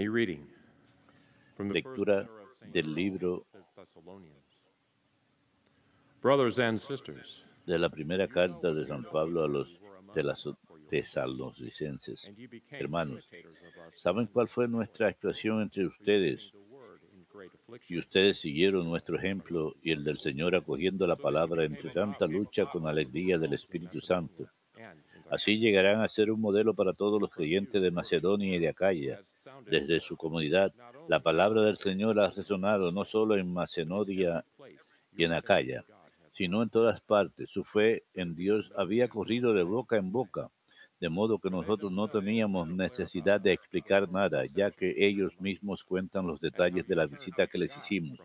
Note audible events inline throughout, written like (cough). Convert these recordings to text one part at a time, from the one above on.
A reading from the first Lectura del libro. Brothers and sisters, de la primera carta de San Pablo a los telas- tesalonicenses. Hermanos, ¿saben cuál fue nuestra actuación entre ustedes? Y ustedes siguieron nuestro ejemplo y el del Señor acogiendo la palabra entre tanta lucha con alegría del Espíritu Santo. Así llegarán a ser un modelo para todos los creyentes de Macedonia y de Acaya. Desde su comunidad, la palabra del Señor ha resonado no solo en Macedonia y en Acaya, sino en todas partes. Su fe en Dios había corrido de boca en boca, de modo que nosotros no teníamos necesidad de explicar nada, ya que ellos mismos cuentan los detalles de la visita que les hicimos,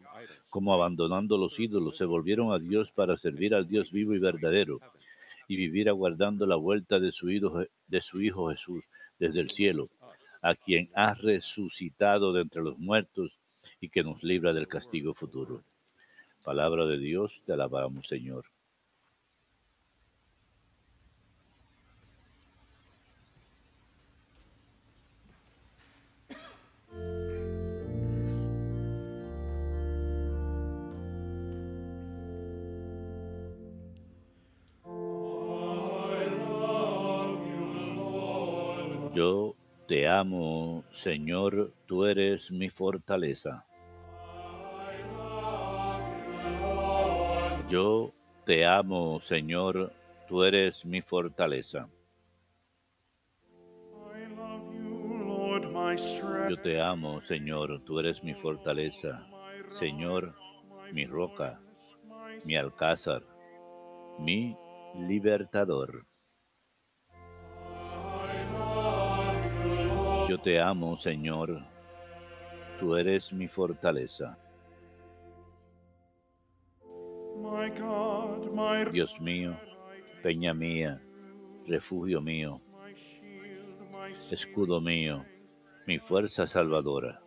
como abandonando los ídolos se volvieron a Dios para servir al Dios vivo y verdadero y vivir aguardando la vuelta de su hijo, de su hijo Jesús desde el cielo, a quien ha resucitado de entre los muertos y que nos libra del castigo futuro. Palabra de Dios, te alabamos, Señor. Yo te amo, Señor, tú eres mi fortaleza. Yo te amo, Señor, tú eres mi fortaleza. Yo te amo, Señor, tú eres mi fortaleza. Señor, mi roca, mi alcázar, mi libertador. Yo te amo, Señor, tú eres mi fortaleza. Dios mío, peña mía, refugio mío, escudo mío, mi fuerza salvadora,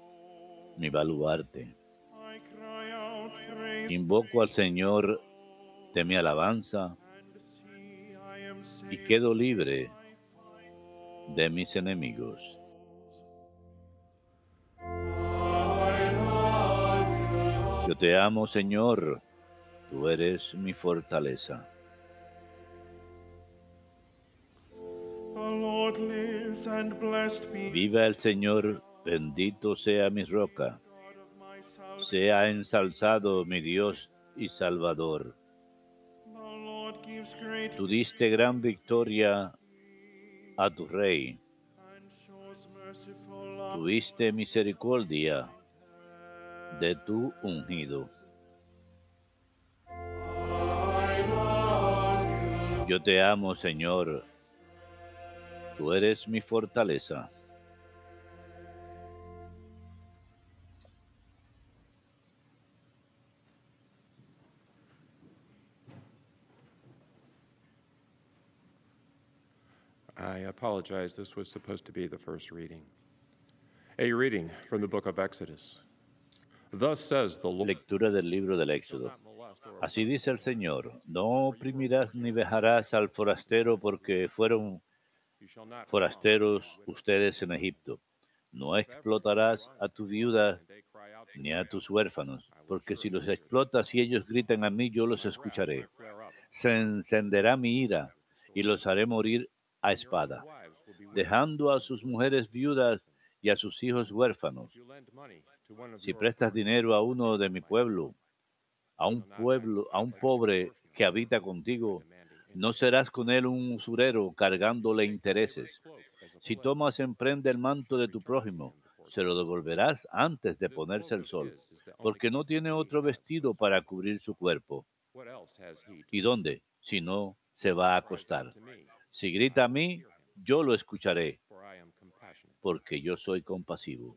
mi baluarte. Invoco al Señor de mi alabanza y quedo libre de mis enemigos. Te amo, Señor, tú eres mi fortaleza. Viva el Señor, bendito sea mi roca, sea ensalzado mi Dios y Salvador. Tú diste gran victoria a tu rey, tuviste misericordia de tu ungido. Yo te amo, Señor. Tú eres mi fortaleza. I apologize. This was supposed to be the first reading. A reading from the book of Exodus. Lectura del libro del Éxodo. Así dice el Señor, no oprimirás ni dejarás al forastero porque fueron forasteros ustedes en Egipto. No explotarás a tu viuda ni a tus huérfanos, porque si los explotas y ellos gritan a mí, yo los escucharé. Se encenderá mi ira y los haré morir a espada, dejando a sus mujeres viudas y a sus hijos huérfanos. Si prestas dinero a uno de mi pueblo, a un pueblo, a un pobre que habita contigo, no serás con él un usurero cargándole intereses. Si tomas en prenda el manto de tu prójimo, se lo devolverás antes de ponerse el sol, porque no tiene otro vestido para cubrir su cuerpo. ¿Y dónde? Si no, se va a acostar. Si grita a mí, yo lo escucharé, porque yo soy compasivo.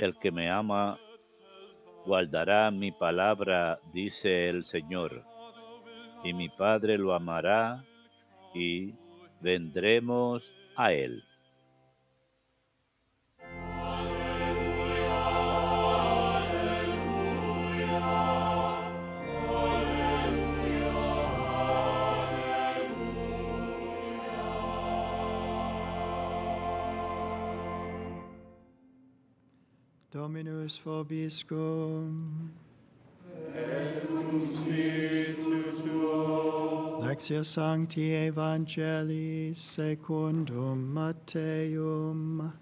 El que me ama guardará mi palabra, dice el Señor, y mi Padre lo amará y vendremos a él. Dominus vobiscum. Et. Lectio Sancti Evangelii secundum Matteum.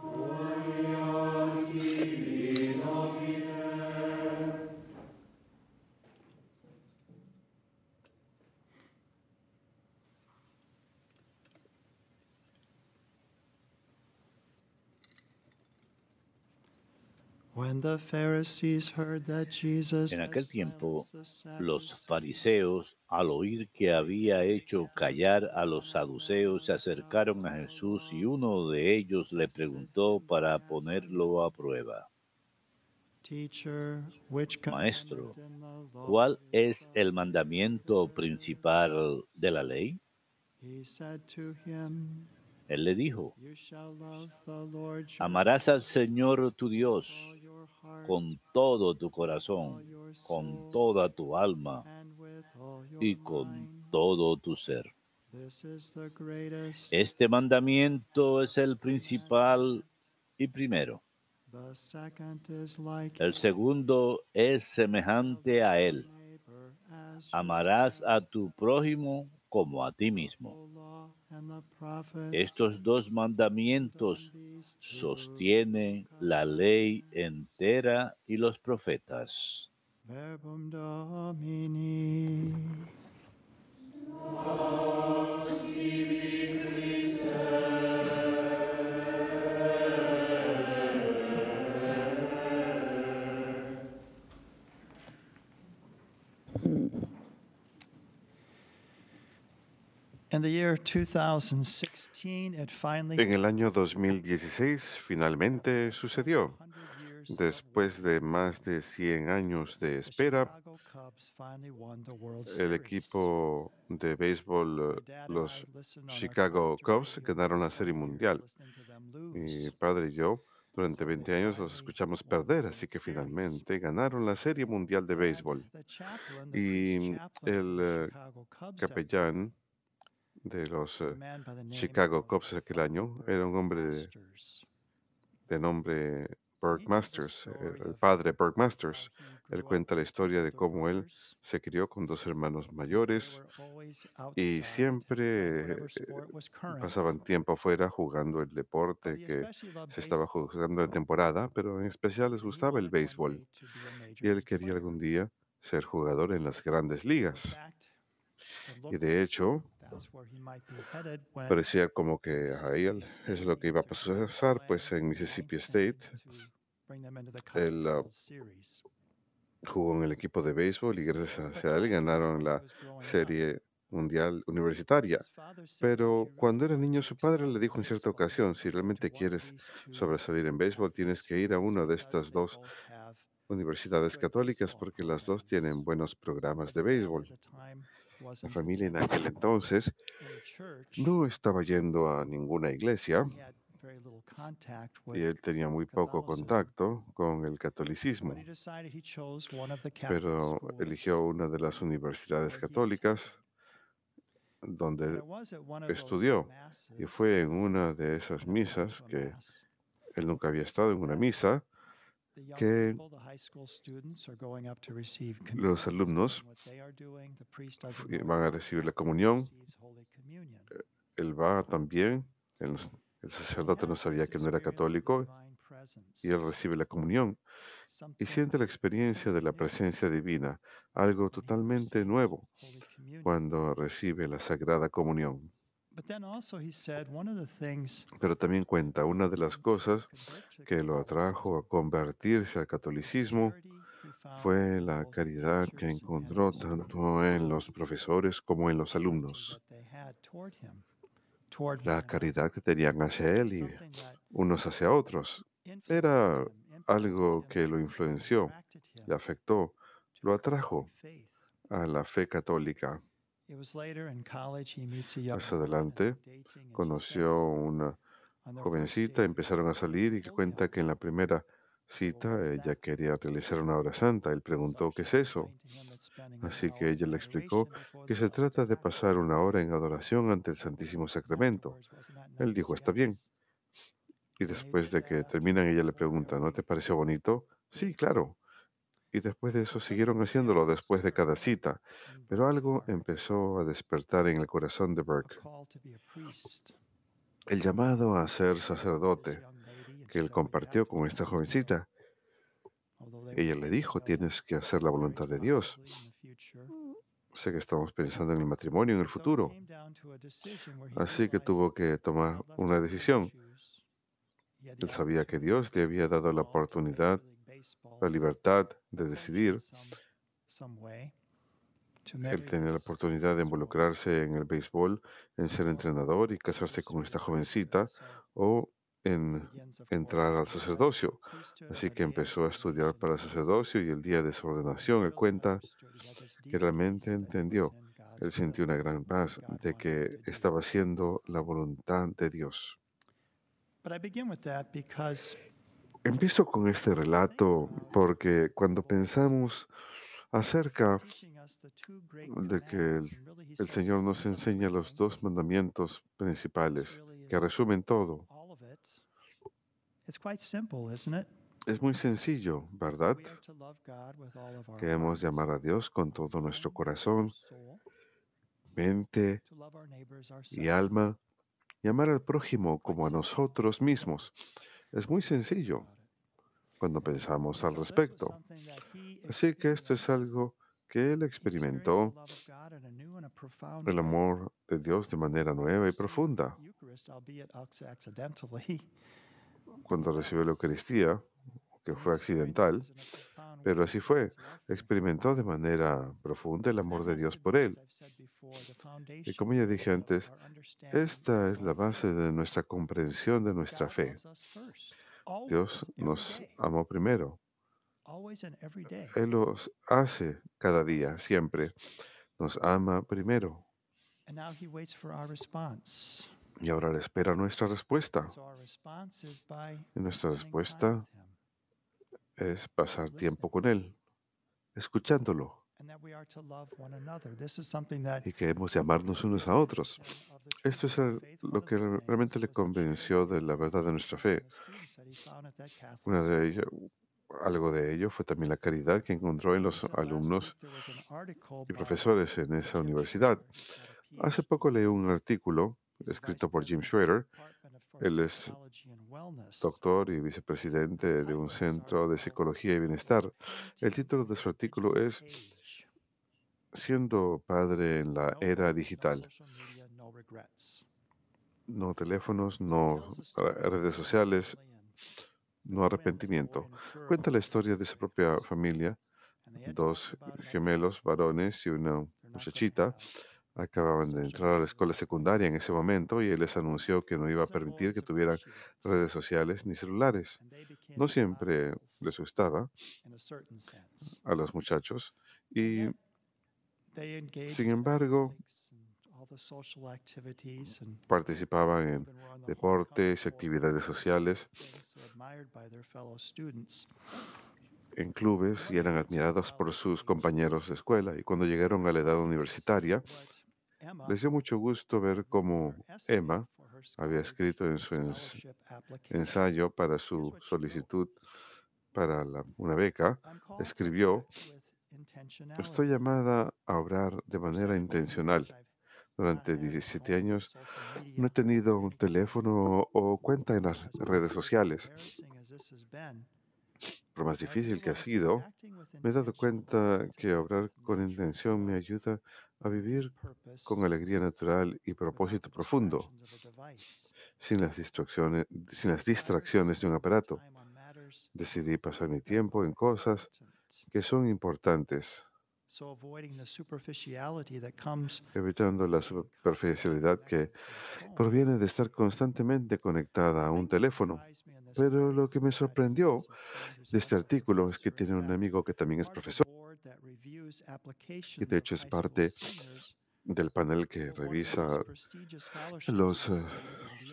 Gloria En aquel tiempo, los fariseos, al oír que había hecho callar a los saduceos, se acercaron a Jesús y uno de ellos le preguntó para ponerlo a prueba, Maestro, ¿cuál es el mandamiento principal de la ley? Él le dijo, amarás al Señor tu Dios con todo tu corazón, con toda tu alma y con todo tu ser. Este mandamiento es el principal y primero. El segundo es semejante a él. Amarás a tu prójimo como a ti mismo. Estos dos mandamientos sostienen la ley entera y los profetas. Verbum En el año 2016 finalmente sucedió. 100 years Después de más de 100 años de espera, el equipo de béisbol, eh, los Chicago Cubs, ganaron la Serie 20 years Mundial. Mi padre y yo, durante 20 años, los escuchamos perder, así que finalmente ganaron la Serie Mundial de béisbol. Y el eh, capellán de los eh, Chicago Cubs aquel año. Era un hombre de, de nombre Burke He told the Masters, el, padre Burke Masters. Él cuenta la historia de cómo él se crió con dos hermanos mayores y siempre eh, pasaban tiempo afuera jugando el deporte que se estaba jugando en temporada, pero en especial les gustaba el béisbol. y él quería algún día ser jugador en las grandes ligas. Y de hecho, parecía como que ahí él- es lo que iba a pasar, pues en Mississippi State él College ah, jugó en el equipo de béisbol y gracias a él ganaron la Serie Mundial Universitaria. his father said, "If Pero cuando era niño, su padre le dijo en cierta ocasión, si realmente quieres sobresalir en béisbol, tienes que ir a una de estas dos universidades católicas porque las dos tienen programs." buenos programas de béisbol. La familia en aquel (laughs) entonces no estaba yendo a ninguna iglesia y él tenía muy poco contacto con el catolicismo, pero eligió una de las universidades católicas donde estudió y fue en una de esas misas que él nunca había estado en una misa que los alumnos van a recibir la comunión. Communion. Él va también, el, sacerdote no sabía que no era católico y él recibe la comunión y siente la experiencia de la presencia divina, algo totalmente nuevo cuando recibe la sagrada comunión. Pero también cuenta, una de las cosas que lo atrajo a convertirse al catolicismo fue la caridad que encontró tanto en los profesores como en los alumnos, la caridad que tenían hacia él y unos hacia otros. Era algo que lo influenció, le afectó, lo atrajo a la fe católica. Más adelante conoció una jovencita, empezaron a salir y cuenta que en la primera cita ella quería realizar una hora santa. Él preguntó, ¿qué es eso? Así que ella le explicó que se trata de pasar una hora en adoración ante el Santísimo Sacramento. Él dijo, está bien. Y después de que terminan, ella le pregunta, ¿no te pareció bonito? Sí, claro. Y después de eso siguieron haciéndolo después de cada cita. Pero algo empezó a despertar en el corazón de Burke. El llamado a ser sacerdote que él compartió con esta jovencita. Ella le dijo, tienes que hacer la voluntad de Dios. Sé que estamos pensando en el matrimonio en el futuro. Así que tuvo que tomar una decisión. Él sabía que Dios le había dado la oportunidad, la libertad de decidir. Él tenía la oportunidad de involucrarse en el béisbol, en ser entrenador y casarse con esta jovencita o en entrar al sacerdocio. Así que empezó a estudiar para el sacerdocio y el día de su ordenación, él cuenta que realmente entendió, él sintió una gran paz de que estaba haciendo la voluntad de Dios. Empiezo con este relato porque cuando pensamos acerca de que el, Señor nos enseña los dos mandamientos principales que resumen todo. Es muy sencillo, ¿verdad? Que hemos de amar a Dios con todo nuestro corazón, mente y alma, y amar al prójimo como a nosotros mismos. Es muy sencillo cuando pensamos al respecto. Así que esto es algo que él experimentó, el amor de Dios de manera nueva y profunda. Cuando recibió la Eucaristía, que fue accidental, pero así fue, experimentó de manera profunda el amor de Dios por él. Y como ya dije antes, esta es la base de nuestra comprensión de nuestra fe. Dios nos amó primero. Él los hace cada día, siempre. Nos ama primero. Y ahora le espera nuestra respuesta. Y nuestra respuesta es pasar tiempo con Él, escuchándolo. Y que hemos de amarnos unos a otros. Esto es lo que realmente le convenció de la verdad de nuestra fe. Una de ellas, algo de ello fue también la caridad que encontró en los alumnos y profesores en esa universidad. Hace poco leí un artículo escrito por Jim Schroeder. Él es doctor y vicepresidente de un centro de psicología y bienestar. El título de su artículo es Siendo padre en la era digital. No teléfonos, no redes sociales, no arrepentimiento. Cuenta la historia de su propia familia. Dos gemelos varones y una muchachita acababan de entrar a la escuela secundaria en ese momento y él les anunció que no iba a permitir que tuvieran redes sociales ni celulares. No siempre les gustaba a los muchachos y sin embargo participaban en deportes y actividades sociales en clubes y eran admirados por sus compañeros de escuela. Y cuando llegaron a la edad universitaria, les dio mucho gusto ver cómo Emma había escrito en su ensayo para su solicitud para una beca, escribió, estoy llamada a obrar de manera intencional. Durante 17 años no he tenido un teléfono o cuenta en las redes sociales. Por más difícil que ha sido, me he dado cuenta que obrar con intención me ayuda a vivir con alegría natural y propósito profundo, sin las distracciones, sin las distracciones de un aparato. Decidí pasar mi tiempo en cosas que son importantes. Evitando la superficialidad que proviene de estar constantemente conectada a un teléfono. Pero lo que me sorprendió de este artículo es que tiene un amigo que también es profesor y de hecho es parte del panel que revisa los eh,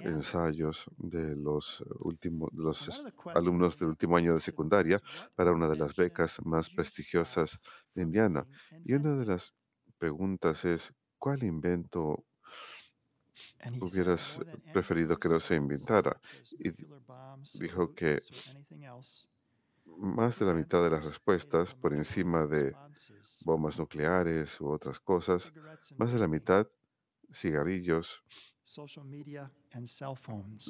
ensayos de los últimos de los alumnos del último año de secundaria para una de las becas más prestigiosas de Indiana. Y una de las preguntas es, ¿cuál invento hubieras preferido que no se inventara? Y dijo que más de la mitad de las respuestas, por encima de bombas nucleares u otras cosas, más de la mitad, cigarrillos,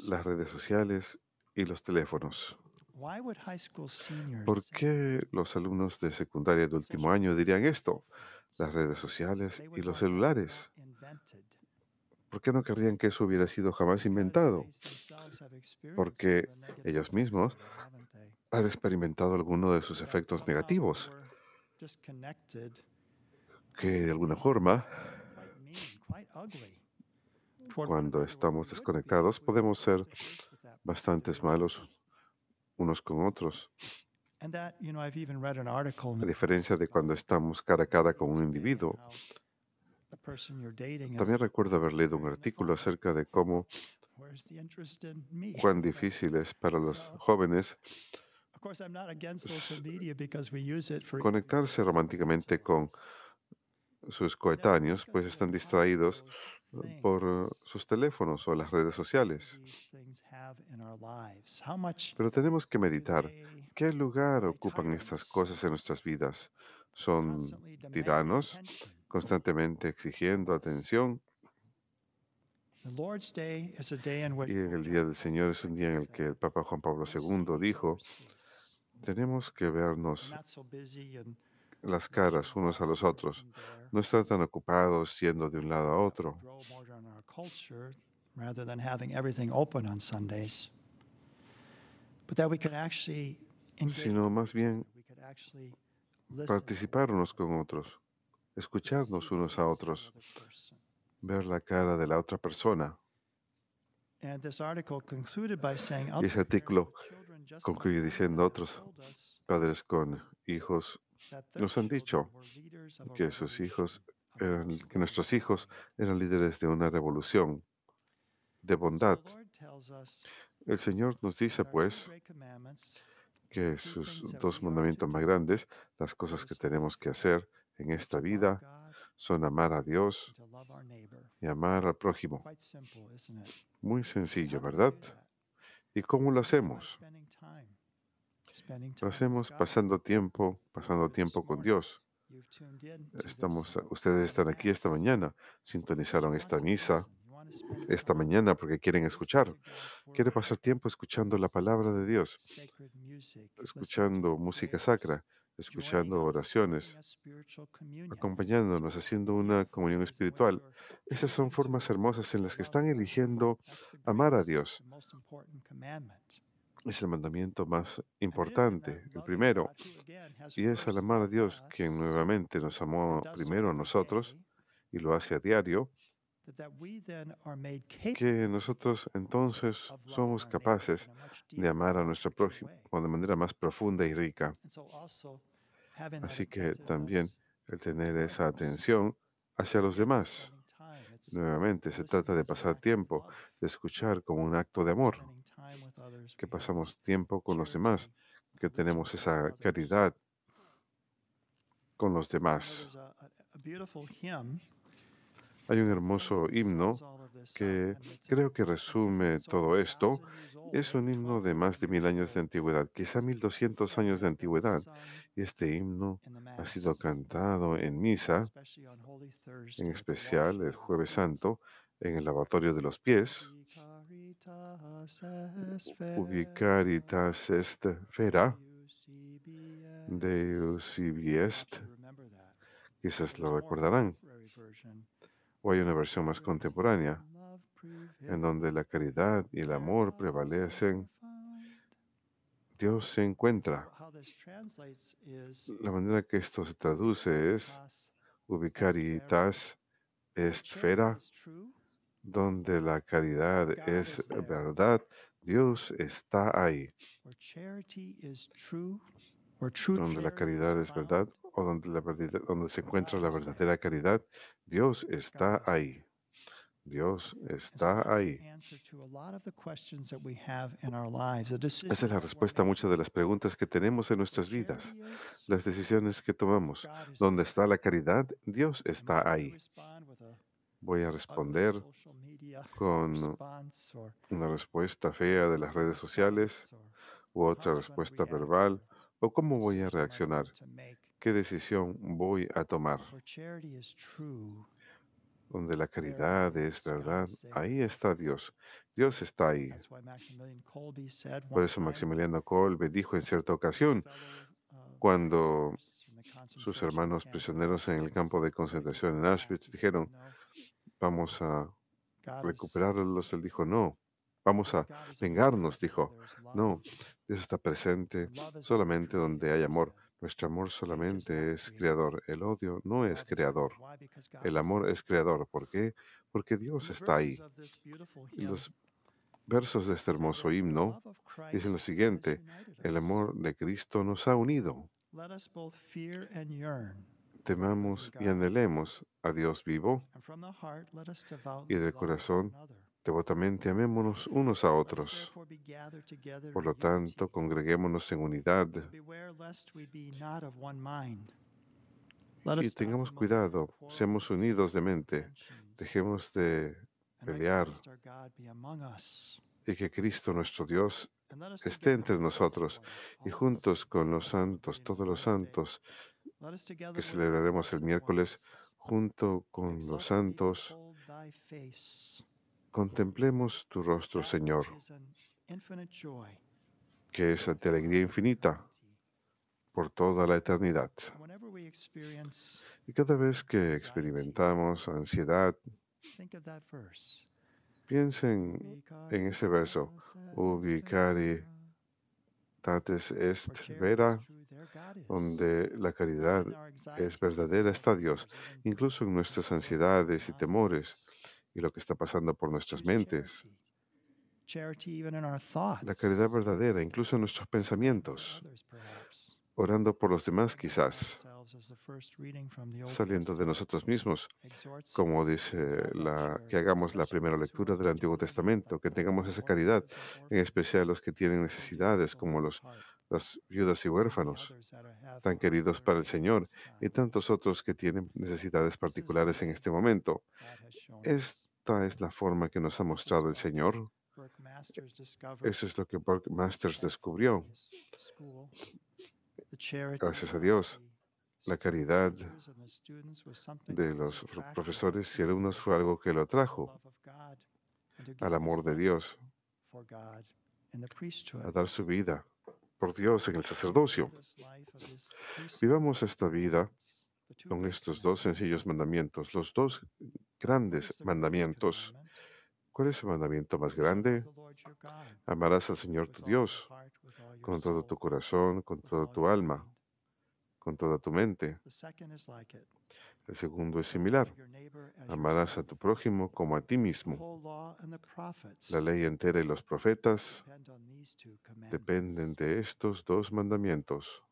las redes sociales y los teléfonos. ¿Por qué los alumnos de secundaria de último año dirían esto? Las redes sociales y los celulares. ¿Por qué no querrían que eso hubiera sido jamás inventado? Porque ellos mismos Han experimentado alguno de sus efectos negativos, que de alguna forma, cuando estamos desconectados, podemos ser bastantes malos unos con otros, a diferencia de cuando estamos cara a cara con un individuo. También recuerdo haber leído un artículo acerca de cómo cuán difícil es para (laughs) los jóvenes Of course, I'm not against social media because we use it for conectarse románticamente con sus coetáneos, pues están distraídos eh, por eh, sus teléfonos o las redes sociales. Pero tenemos que meditar qué lugar ocupan estas cosas en nuestras vidas. ¿Son tiranos, constantemente exigiendo atención? Y el Día del Señor es un día en el que el Papa Juan Pablo II dijo, tenemos que vernos las caras unos a los otros, no estar tan ocupados yendo de un lado a otro, sino más bien we could actually listen participar unos con otros, escucharnos unos a otros. Ver la cara de la otra persona. Y ese "Other artículo concluye diciendo otros padres con hijos nos han dicho que sus hijos eran, que nuestros revolution." hijos eran líderes de una revolución de bondad. El Señor nos dice, pues, que sus dos mandamientos más grandes, las cosas que tenemos que hacer en esta vida, son amar a Dios y amar al prójimo. Muy sencillo, ¿verdad? ¿Y cómo lo hacemos? Lo hacemos pasando tiempo, pasando tiempo con Dios. Estamos, ustedes están aquí esta mañana, sintonizaron esta misa esta mañana porque quieren escuchar. Quiere pasar tiempo escuchando la palabra de Dios, escuchando música sacra, escuchando oraciones, acompañándonos, haciendo una comunión espiritual. Esas son formas hermosas en las que están eligiendo amar a Dios. Es el mandamiento más importante, el primero. Y es al amar a Dios, quien nuevamente nos amó primero a nosotros y lo hace a diario, que nosotros entonces somos capaces de amar a nuestro prójimo de manera más profunda y rica. Así que también el tener esa atención hacia los demás. it's Nuevamente, se trata de pasar tiempo, de escuchar como un acto de amor, que pasamos tiempo con los demás, que tenemos esa caridad con los demás. Hay un hermoso himno que creo que resume todo esto. Es un himno de 1200 más de mil años de antigüedad, quizá 1200 hymn años de antigüedad. Y este himno ha sido cantado en misa, en especial el jueves santo, en el lavatorio de los pies. Caritas est fera, Deus ibi est. Deus ibi You have est. to remember that. Quizás lo recordarán. O hay una versión más contemporánea, en donde la caridad y el amor prevalecen. Dios se encuentra. La manera que esto se traduce es ubicaritas true, donde la caridad es verdad. Dios está ahí. Donde la caridad es verdad o donde, la verdad- donde se encuentra la verdadera caridad, Dios está ahí. Dios está ahí. Esa es la respuesta a muchas de las preguntas que tenemos en nuestras vidas. Las decisiones que tomamos. There. está la caridad, Dios está ahí. Voy a responder con una respuesta fea de las redes sociales u otra respuesta verbal o cómo voy a reaccionar. Qué decisión voy a tomar. Donde la caridad es verdad, ahí está Dios. Dios está ahí. Por eso Maximiliano Kolbe dijo en cierta ocasión, uh, cuando sus hermanos prisioneros en el campo de concentración en Auschwitz dijeron, said, "No, vamos a recuperarlos. Él dijo, no, vamos a vengarnos, dijo. No, Dios está presente solamente donde hay amor. Nuestro amor solamente es created. creador. El odio no es creador. El amor es creador. ¿Por qué? Porque Dios está ahí. los versos de este hermoso this, "The himno dicen lo siguiente, el amor de Cristo nos ha unido. Temamos y anhelemos a Dios vivo. Y del corazón. Devotamente amémonos unos a otros. Por lo tanto, congreguémonos en unidad. Y tengamos cuidado, seamos unidos de mente, dejemos de pelear. Y que Cristo nuestro Dios esté entre nosotros y juntos con los santos, todos los santos que celebraremos el miércoles, junto con los santos, contemplemos tu rostro, Señor, que es de alegría infinita por toda la eternidad. Y cada vez que experimentamos ansiedad, piensen en ese verso, ubi cari tates est vera, donde la caridad es verdadera está Dios, incluso en nuestras ansiedades y temores y lo que está pasando por nuestras mentes. La caridad verdadera, incluso en nuestros pensamientos, orando por los demás quizás, saliendo de nosotros mismos, como dice la, que hagamos la primera lectura del Antiguo Testamento, que tengamos esa caridad, en especial los que tienen necesidades, como los, las viudas y huérfanos, tan queridos para el Señor, y tantos otros que tienen necesidades particulares en este momento. Esta es la forma que nos ha mostrado el Señor. Eso es lo que Burke Masters descubrió. Gracias a Dios, la caridad de los profesores y alumnos fue algo que lo to al amor de Dios, a dar su vida por Dios en el sacerdocio. Vivamos esta vida con estos dos sencillos mandamientos, los dos grandes mandamientos. ¿Cuál es el mandamiento más grande? Amarás al Señor tu Dios con todo tu corazón, con toda tu alma, con toda tu mente. El segundo es similar. Amarás a tu prójimo como a ti mismo. La ley entera y los profetas dependen de estos dos mandamientos.